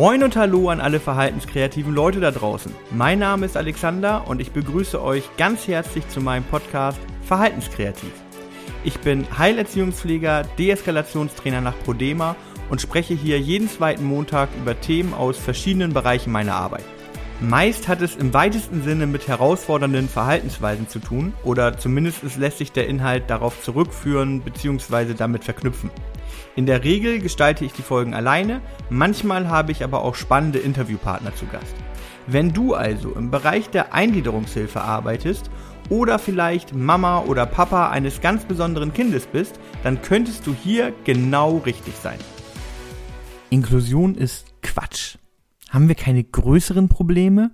Moin und Hallo an alle verhaltenskreativen Leute da draußen. Mein Name ist Alexander und ich begrüße euch ganz herzlich zu meinem Podcast Verhaltenskreativ. Ich bin Heilerziehungspfleger, Deeskalationstrainer nach Prodema und spreche hier jeden zweiten Montag über Themen aus verschiedenen Bereichen meiner Arbeit. Meist hat es im weitesten Sinne mit herausfordernden Verhaltensweisen zu tun oder zumindest lässt sich der Inhalt darauf zurückführen bzw. damit verknüpfen. In der Regel gestalte ich die Folgen alleine, manchmal habe ich aber auch spannende Interviewpartner zu Gast. Wenn du also im Bereich der Eingliederungshilfe arbeitest oder vielleicht Mama oder Papa eines ganz besonderen Kindes bist, dann könntest du hier genau richtig sein. Inklusion ist Quatsch. Haben wir keine größeren Probleme?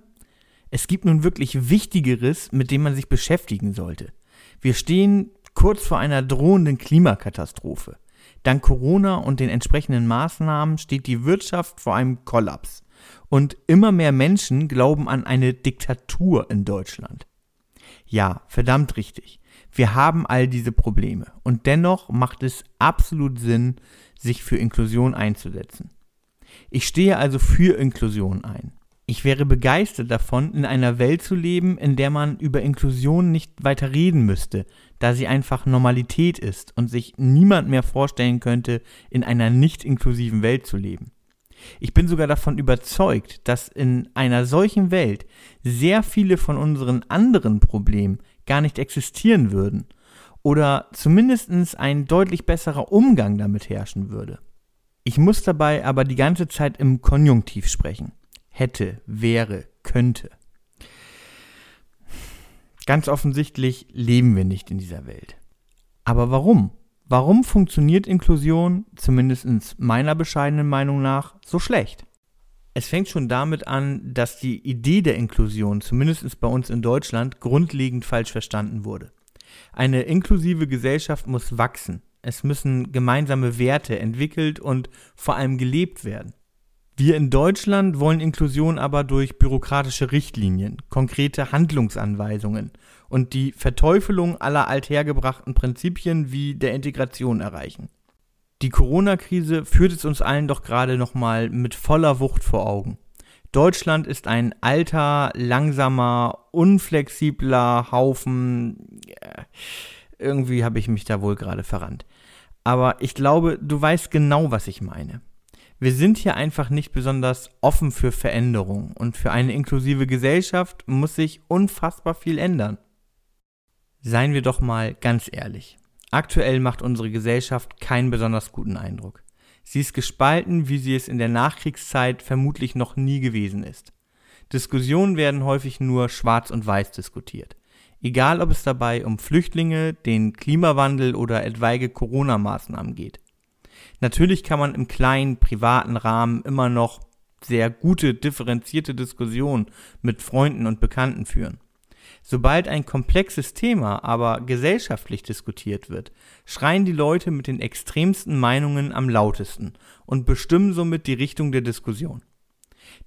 Es gibt nun wirklich Wichtigeres, mit dem man sich beschäftigen sollte. Wir stehen kurz vor einer drohenden Klimakatastrophe. Dank Corona und den entsprechenden Maßnahmen steht die Wirtschaft vor einem Kollaps. Und immer mehr Menschen glauben an eine Diktatur in Deutschland. Ja, verdammt richtig. Wir haben all diese Probleme. Und dennoch macht es absolut Sinn, sich für Inklusion einzusetzen. Ich stehe also für Inklusion ein. Ich wäre begeistert davon, in einer Welt zu leben, in der man über Inklusion nicht weiter reden müsste, da sie einfach Normalität ist und sich niemand mehr vorstellen könnte, in einer nicht inklusiven Welt zu leben. Ich bin sogar davon überzeugt, dass in einer solchen Welt sehr viele von unseren anderen Problemen gar nicht existieren würden oder zumindest ein deutlich besserer Umgang damit herrschen würde. Ich muss dabei aber die ganze Zeit im Konjunktiv sprechen hätte, wäre, könnte. Ganz offensichtlich leben wir nicht in dieser Welt. Aber warum? Warum funktioniert Inklusion, zumindest meiner bescheidenen Meinung nach, so schlecht? Es fängt schon damit an, dass die Idee der Inklusion, zumindest bei uns in Deutschland, grundlegend falsch verstanden wurde. Eine inklusive Gesellschaft muss wachsen. Es müssen gemeinsame Werte entwickelt und vor allem gelebt werden. Wir in Deutschland wollen Inklusion aber durch bürokratische Richtlinien, konkrete Handlungsanweisungen und die Verteufelung aller althergebrachten Prinzipien wie der Integration erreichen. Die Corona-Krise führt es uns allen doch gerade nochmal mit voller Wucht vor Augen. Deutschland ist ein alter, langsamer, unflexibler Haufen. Irgendwie habe ich mich da wohl gerade verrannt. Aber ich glaube, du weißt genau, was ich meine wir sind hier einfach nicht besonders offen für Veränderung und für eine inklusive Gesellschaft muss sich unfassbar viel ändern. Seien wir doch mal ganz ehrlich. Aktuell macht unsere Gesellschaft keinen besonders guten Eindruck. Sie ist gespalten, wie sie es in der Nachkriegszeit vermutlich noch nie gewesen ist. Diskussionen werden häufig nur schwarz und weiß diskutiert. Egal ob es dabei um Flüchtlinge, den Klimawandel oder etwaige Corona-Maßnahmen geht. Natürlich kann man im kleinen privaten Rahmen immer noch sehr gute, differenzierte Diskussionen mit Freunden und Bekannten führen. Sobald ein komplexes Thema aber gesellschaftlich diskutiert wird, schreien die Leute mit den extremsten Meinungen am lautesten und bestimmen somit die Richtung der Diskussion.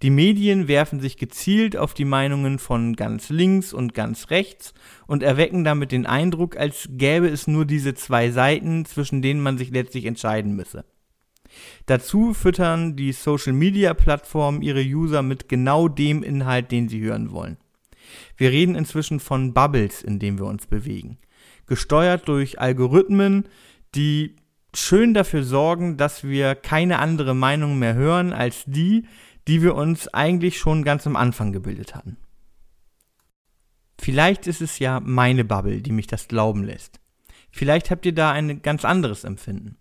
Die Medien werfen sich gezielt auf die Meinungen von ganz links und ganz rechts und erwecken damit den Eindruck, als gäbe es nur diese zwei Seiten, zwischen denen man sich letztlich entscheiden müsse. Dazu füttern die Social-Media-Plattformen ihre User mit genau dem Inhalt, den sie hören wollen. Wir reden inzwischen von Bubbles, in denen wir uns bewegen. Gesteuert durch Algorithmen, die schön dafür sorgen, dass wir keine andere Meinung mehr hören als die, die wir uns eigentlich schon ganz am Anfang gebildet hatten. Vielleicht ist es ja meine Bubble, die mich das glauben lässt. Vielleicht habt ihr da ein ganz anderes Empfinden.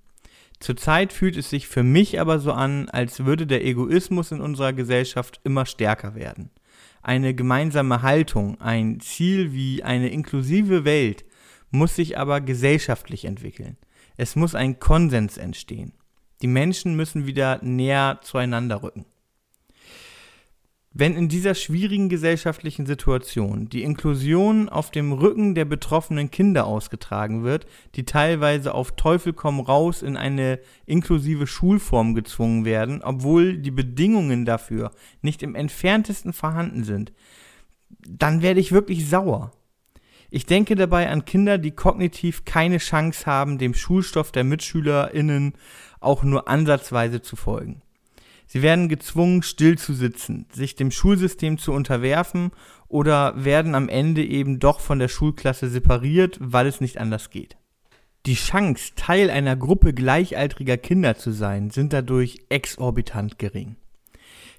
Zurzeit fühlt es sich für mich aber so an, als würde der Egoismus in unserer Gesellschaft immer stärker werden. Eine gemeinsame Haltung, ein Ziel wie eine inklusive Welt muss sich aber gesellschaftlich entwickeln. Es muss ein Konsens entstehen. Die Menschen müssen wieder näher zueinander rücken. Wenn in dieser schwierigen gesellschaftlichen Situation die Inklusion auf dem Rücken der betroffenen Kinder ausgetragen wird, die teilweise auf Teufel komm raus in eine inklusive Schulform gezwungen werden, obwohl die Bedingungen dafür nicht im entferntesten vorhanden sind, dann werde ich wirklich sauer. Ich denke dabei an Kinder, die kognitiv keine Chance haben, dem Schulstoff der MitschülerInnen auch nur ansatzweise zu folgen. Sie werden gezwungen, still zu sitzen, sich dem Schulsystem zu unterwerfen oder werden am Ende eben doch von der Schulklasse separiert, weil es nicht anders geht. Die Chance, Teil einer Gruppe gleichaltriger Kinder zu sein, sind dadurch exorbitant gering.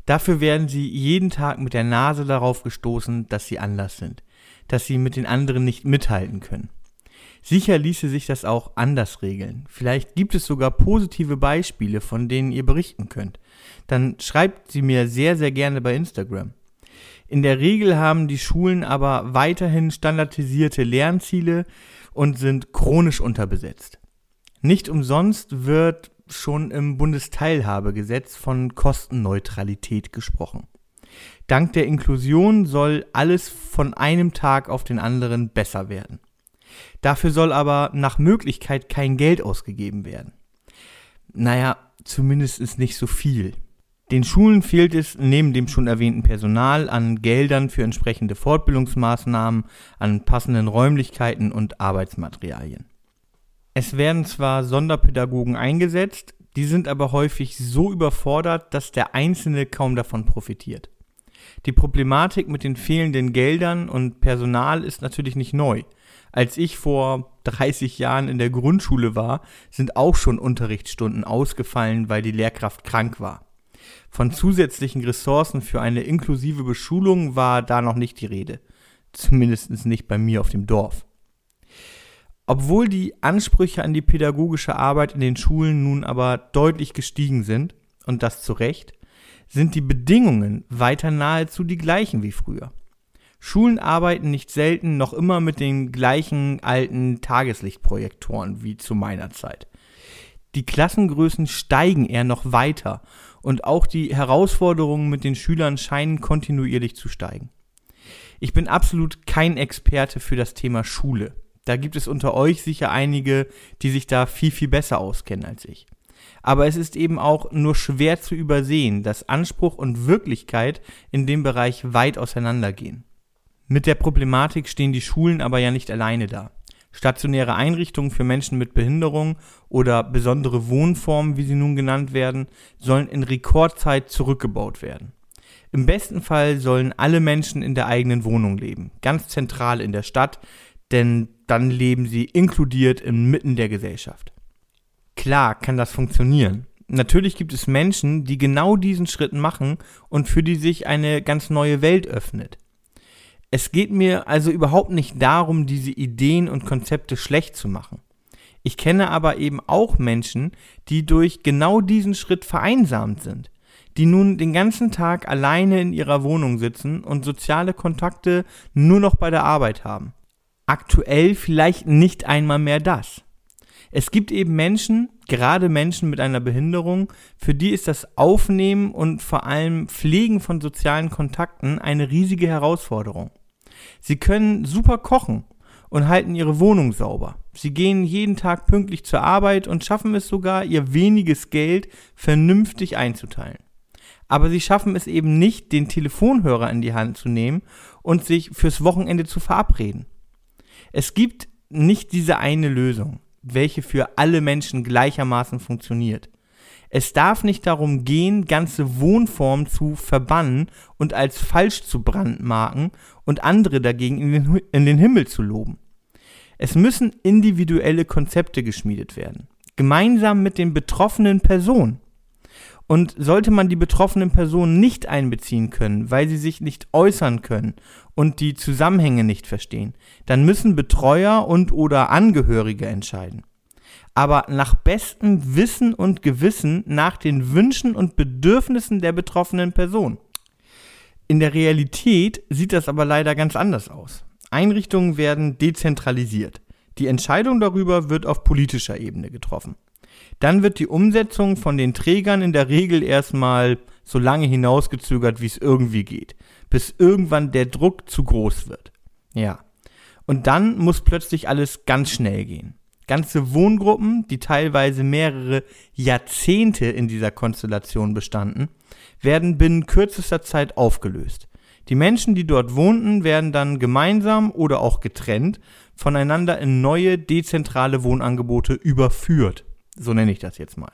Dafür werden sie jeden Tag mit der Nase darauf gestoßen, dass sie anders sind, dass sie mit den anderen nicht mithalten können. Sicher ließe sich das auch anders regeln. Vielleicht gibt es sogar positive Beispiele, von denen ihr berichten könnt. Dann schreibt sie mir sehr, sehr gerne bei Instagram. In der Regel haben die Schulen aber weiterhin standardisierte Lernziele und sind chronisch unterbesetzt. Nicht umsonst wird schon im Bundesteilhabegesetz von Kostenneutralität gesprochen. Dank der Inklusion soll alles von einem Tag auf den anderen besser werden. Dafür soll aber nach Möglichkeit kein Geld ausgegeben werden. Naja, zumindest ist nicht so viel. Den Schulen fehlt es neben dem schon erwähnten Personal an Geldern für entsprechende Fortbildungsmaßnahmen, an passenden Räumlichkeiten und Arbeitsmaterialien. Es werden zwar Sonderpädagogen eingesetzt, die sind aber häufig so überfordert, dass der Einzelne kaum davon profitiert. Die Problematik mit den fehlenden Geldern und Personal ist natürlich nicht neu. Als ich vor 30 Jahren in der Grundschule war, sind auch schon Unterrichtsstunden ausgefallen, weil die Lehrkraft krank war. Von zusätzlichen Ressourcen für eine inklusive Beschulung war da noch nicht die Rede. Zumindest nicht bei mir auf dem Dorf. Obwohl die Ansprüche an die pädagogische Arbeit in den Schulen nun aber deutlich gestiegen sind, und das zu Recht, sind die Bedingungen weiter nahezu die gleichen wie früher. Schulen arbeiten nicht selten noch immer mit den gleichen alten Tageslichtprojektoren wie zu meiner Zeit. Die Klassengrößen steigen eher noch weiter und auch die Herausforderungen mit den Schülern scheinen kontinuierlich zu steigen. Ich bin absolut kein Experte für das Thema Schule. Da gibt es unter euch sicher einige, die sich da viel, viel besser auskennen als ich. Aber es ist eben auch nur schwer zu übersehen, dass Anspruch und Wirklichkeit in dem Bereich weit auseinandergehen. Mit der Problematik stehen die Schulen aber ja nicht alleine da. Stationäre Einrichtungen für Menschen mit Behinderung oder besondere Wohnformen, wie sie nun genannt werden, sollen in Rekordzeit zurückgebaut werden. Im besten Fall sollen alle Menschen in der eigenen Wohnung leben, ganz zentral in der Stadt, denn dann leben sie inkludiert inmitten der Gesellschaft. Klar kann das funktionieren. Natürlich gibt es Menschen, die genau diesen Schritt machen und für die sich eine ganz neue Welt öffnet. Es geht mir also überhaupt nicht darum, diese Ideen und Konzepte schlecht zu machen. Ich kenne aber eben auch Menschen, die durch genau diesen Schritt vereinsamt sind, die nun den ganzen Tag alleine in ihrer Wohnung sitzen und soziale Kontakte nur noch bei der Arbeit haben. Aktuell vielleicht nicht einmal mehr das. Es gibt eben Menschen, gerade Menschen mit einer Behinderung, für die ist das Aufnehmen und vor allem Pflegen von sozialen Kontakten eine riesige Herausforderung. Sie können super kochen und halten ihre Wohnung sauber. Sie gehen jeden Tag pünktlich zur Arbeit und schaffen es sogar, ihr weniges Geld vernünftig einzuteilen. Aber sie schaffen es eben nicht, den Telefonhörer in die Hand zu nehmen und sich fürs Wochenende zu verabreden. Es gibt nicht diese eine Lösung, welche für alle Menschen gleichermaßen funktioniert. Es darf nicht darum gehen, ganze Wohnformen zu verbannen und als falsch zu brandmarken und andere dagegen in den, in den Himmel zu loben. Es müssen individuelle Konzepte geschmiedet werden, gemeinsam mit den betroffenen Personen. Und sollte man die betroffenen Personen nicht einbeziehen können, weil sie sich nicht äußern können und die Zusammenhänge nicht verstehen, dann müssen Betreuer und oder Angehörige entscheiden aber nach bestem Wissen und Gewissen nach den Wünschen und Bedürfnissen der betroffenen Person. In der Realität sieht das aber leider ganz anders aus. Einrichtungen werden dezentralisiert. Die Entscheidung darüber wird auf politischer Ebene getroffen. Dann wird die Umsetzung von den Trägern in der Regel erstmal so lange hinausgezögert, wie es irgendwie geht, bis irgendwann der Druck zu groß wird. Ja. Und dann muss plötzlich alles ganz schnell gehen. Ganze Wohngruppen, die teilweise mehrere Jahrzehnte in dieser Konstellation bestanden, werden binnen kürzester Zeit aufgelöst. Die Menschen, die dort wohnten, werden dann gemeinsam oder auch getrennt voneinander in neue dezentrale Wohnangebote überführt. So nenne ich das jetzt mal.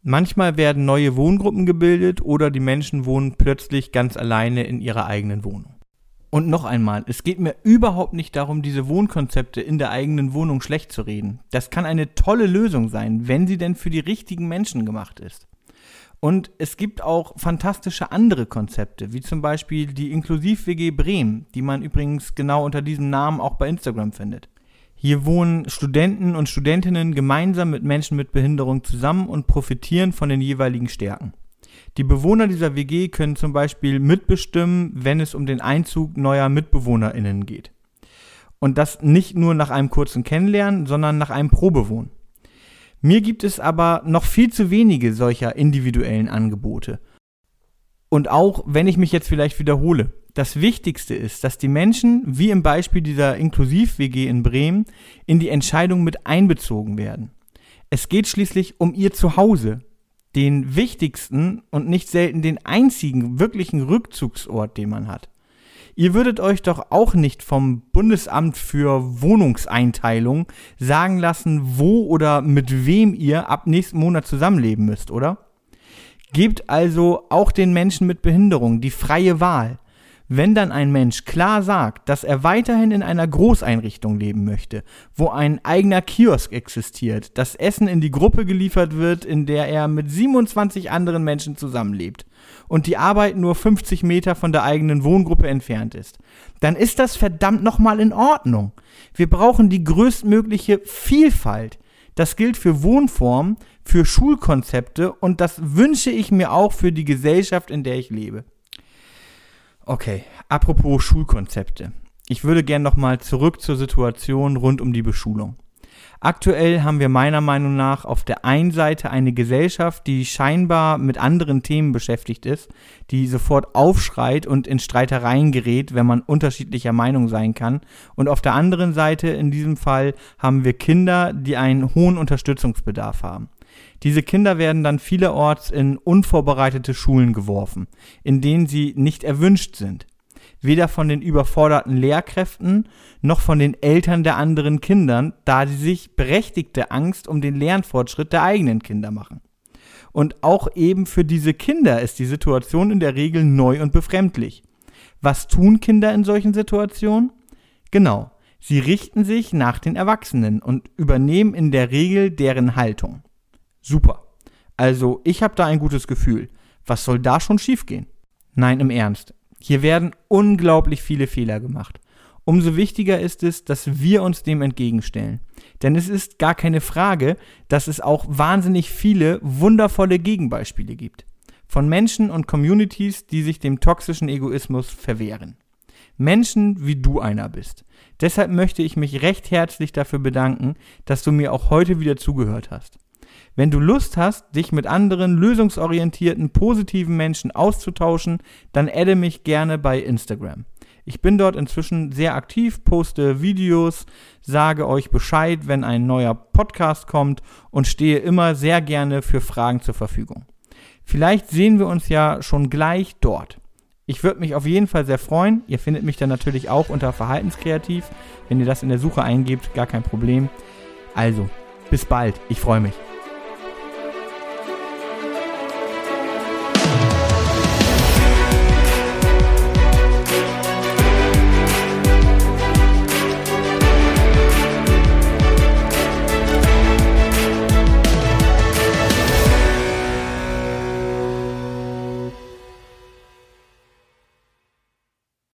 Manchmal werden neue Wohngruppen gebildet oder die Menschen wohnen plötzlich ganz alleine in ihrer eigenen Wohnung. Und noch einmal, es geht mir überhaupt nicht darum, diese Wohnkonzepte in der eigenen Wohnung schlecht zu reden. Das kann eine tolle Lösung sein, wenn sie denn für die richtigen Menschen gemacht ist. Und es gibt auch fantastische andere Konzepte, wie zum Beispiel die Inklusiv-WG Bremen, die man übrigens genau unter diesem Namen auch bei Instagram findet. Hier wohnen Studenten und Studentinnen gemeinsam mit Menschen mit Behinderung zusammen und profitieren von den jeweiligen Stärken. Die Bewohner dieser WG können zum Beispiel mitbestimmen, wenn es um den Einzug neuer MitbewohnerInnen geht. Und das nicht nur nach einem kurzen Kennenlernen, sondern nach einem Probewohnen. Mir gibt es aber noch viel zu wenige solcher individuellen Angebote. Und auch wenn ich mich jetzt vielleicht wiederhole, das Wichtigste ist, dass die Menschen, wie im Beispiel dieser Inklusiv-WG in Bremen, in die Entscheidung mit einbezogen werden. Es geht schließlich um ihr Zuhause, den wichtigsten und nicht selten den einzigen wirklichen Rückzugsort, den man hat. Ihr würdet euch doch auch nicht vom Bundesamt für Wohnungseinteilung sagen lassen, wo oder mit wem ihr ab nächsten Monat zusammenleben müsst, oder? Gebt also auch den Menschen mit Behinderung die freie Wahl. Wenn dann ein Mensch klar sagt, dass er weiterhin in einer Großeinrichtung leben möchte, wo ein eigener Kiosk existiert, das Essen in die Gruppe geliefert wird, in der er mit 27 anderen Menschen zusammenlebt und die Arbeit nur 50 Meter von der eigenen Wohngruppe entfernt ist, dann ist das verdammt nochmal in Ordnung. Wir brauchen die größtmögliche Vielfalt. Das gilt für Wohnformen, für Schulkonzepte und das wünsche ich mir auch für die Gesellschaft, in der ich lebe. Okay, apropos Schulkonzepte. Ich würde gern nochmal zurück zur Situation rund um die Beschulung. Aktuell haben wir meiner Meinung nach auf der einen Seite eine Gesellschaft, die scheinbar mit anderen Themen beschäftigt ist, die sofort aufschreit und in Streitereien gerät, wenn man unterschiedlicher Meinung sein kann. Und auf der anderen Seite in diesem Fall haben wir Kinder, die einen hohen Unterstützungsbedarf haben. Diese Kinder werden dann vielerorts in unvorbereitete Schulen geworfen, in denen sie nicht erwünscht sind. Weder von den überforderten Lehrkräften noch von den Eltern der anderen Kindern, da sie sich berechtigte Angst um den Lernfortschritt der eigenen Kinder machen. Und auch eben für diese Kinder ist die Situation in der Regel neu und befremdlich. Was tun Kinder in solchen Situationen? Genau, sie richten sich nach den Erwachsenen und übernehmen in der Regel deren Haltung. Super. Also, ich habe da ein gutes Gefühl. Was soll da schon schiefgehen? Nein, im Ernst. Hier werden unglaublich viele Fehler gemacht. Umso wichtiger ist es, dass wir uns dem entgegenstellen. Denn es ist gar keine Frage, dass es auch wahnsinnig viele wundervolle Gegenbeispiele gibt. Von Menschen und Communities, die sich dem toxischen Egoismus verwehren. Menschen, wie du einer bist. Deshalb möchte ich mich recht herzlich dafür bedanken, dass du mir auch heute wieder zugehört hast. Wenn du Lust hast, dich mit anderen lösungsorientierten, positiven Menschen auszutauschen, dann adde mich gerne bei Instagram. Ich bin dort inzwischen sehr aktiv, poste Videos, sage euch Bescheid, wenn ein neuer Podcast kommt und stehe immer sehr gerne für Fragen zur Verfügung. Vielleicht sehen wir uns ja schon gleich dort. Ich würde mich auf jeden Fall sehr freuen. Ihr findet mich dann natürlich auch unter Verhaltenskreativ. Wenn ihr das in der Suche eingebt, gar kein Problem. Also, bis bald. Ich freue mich.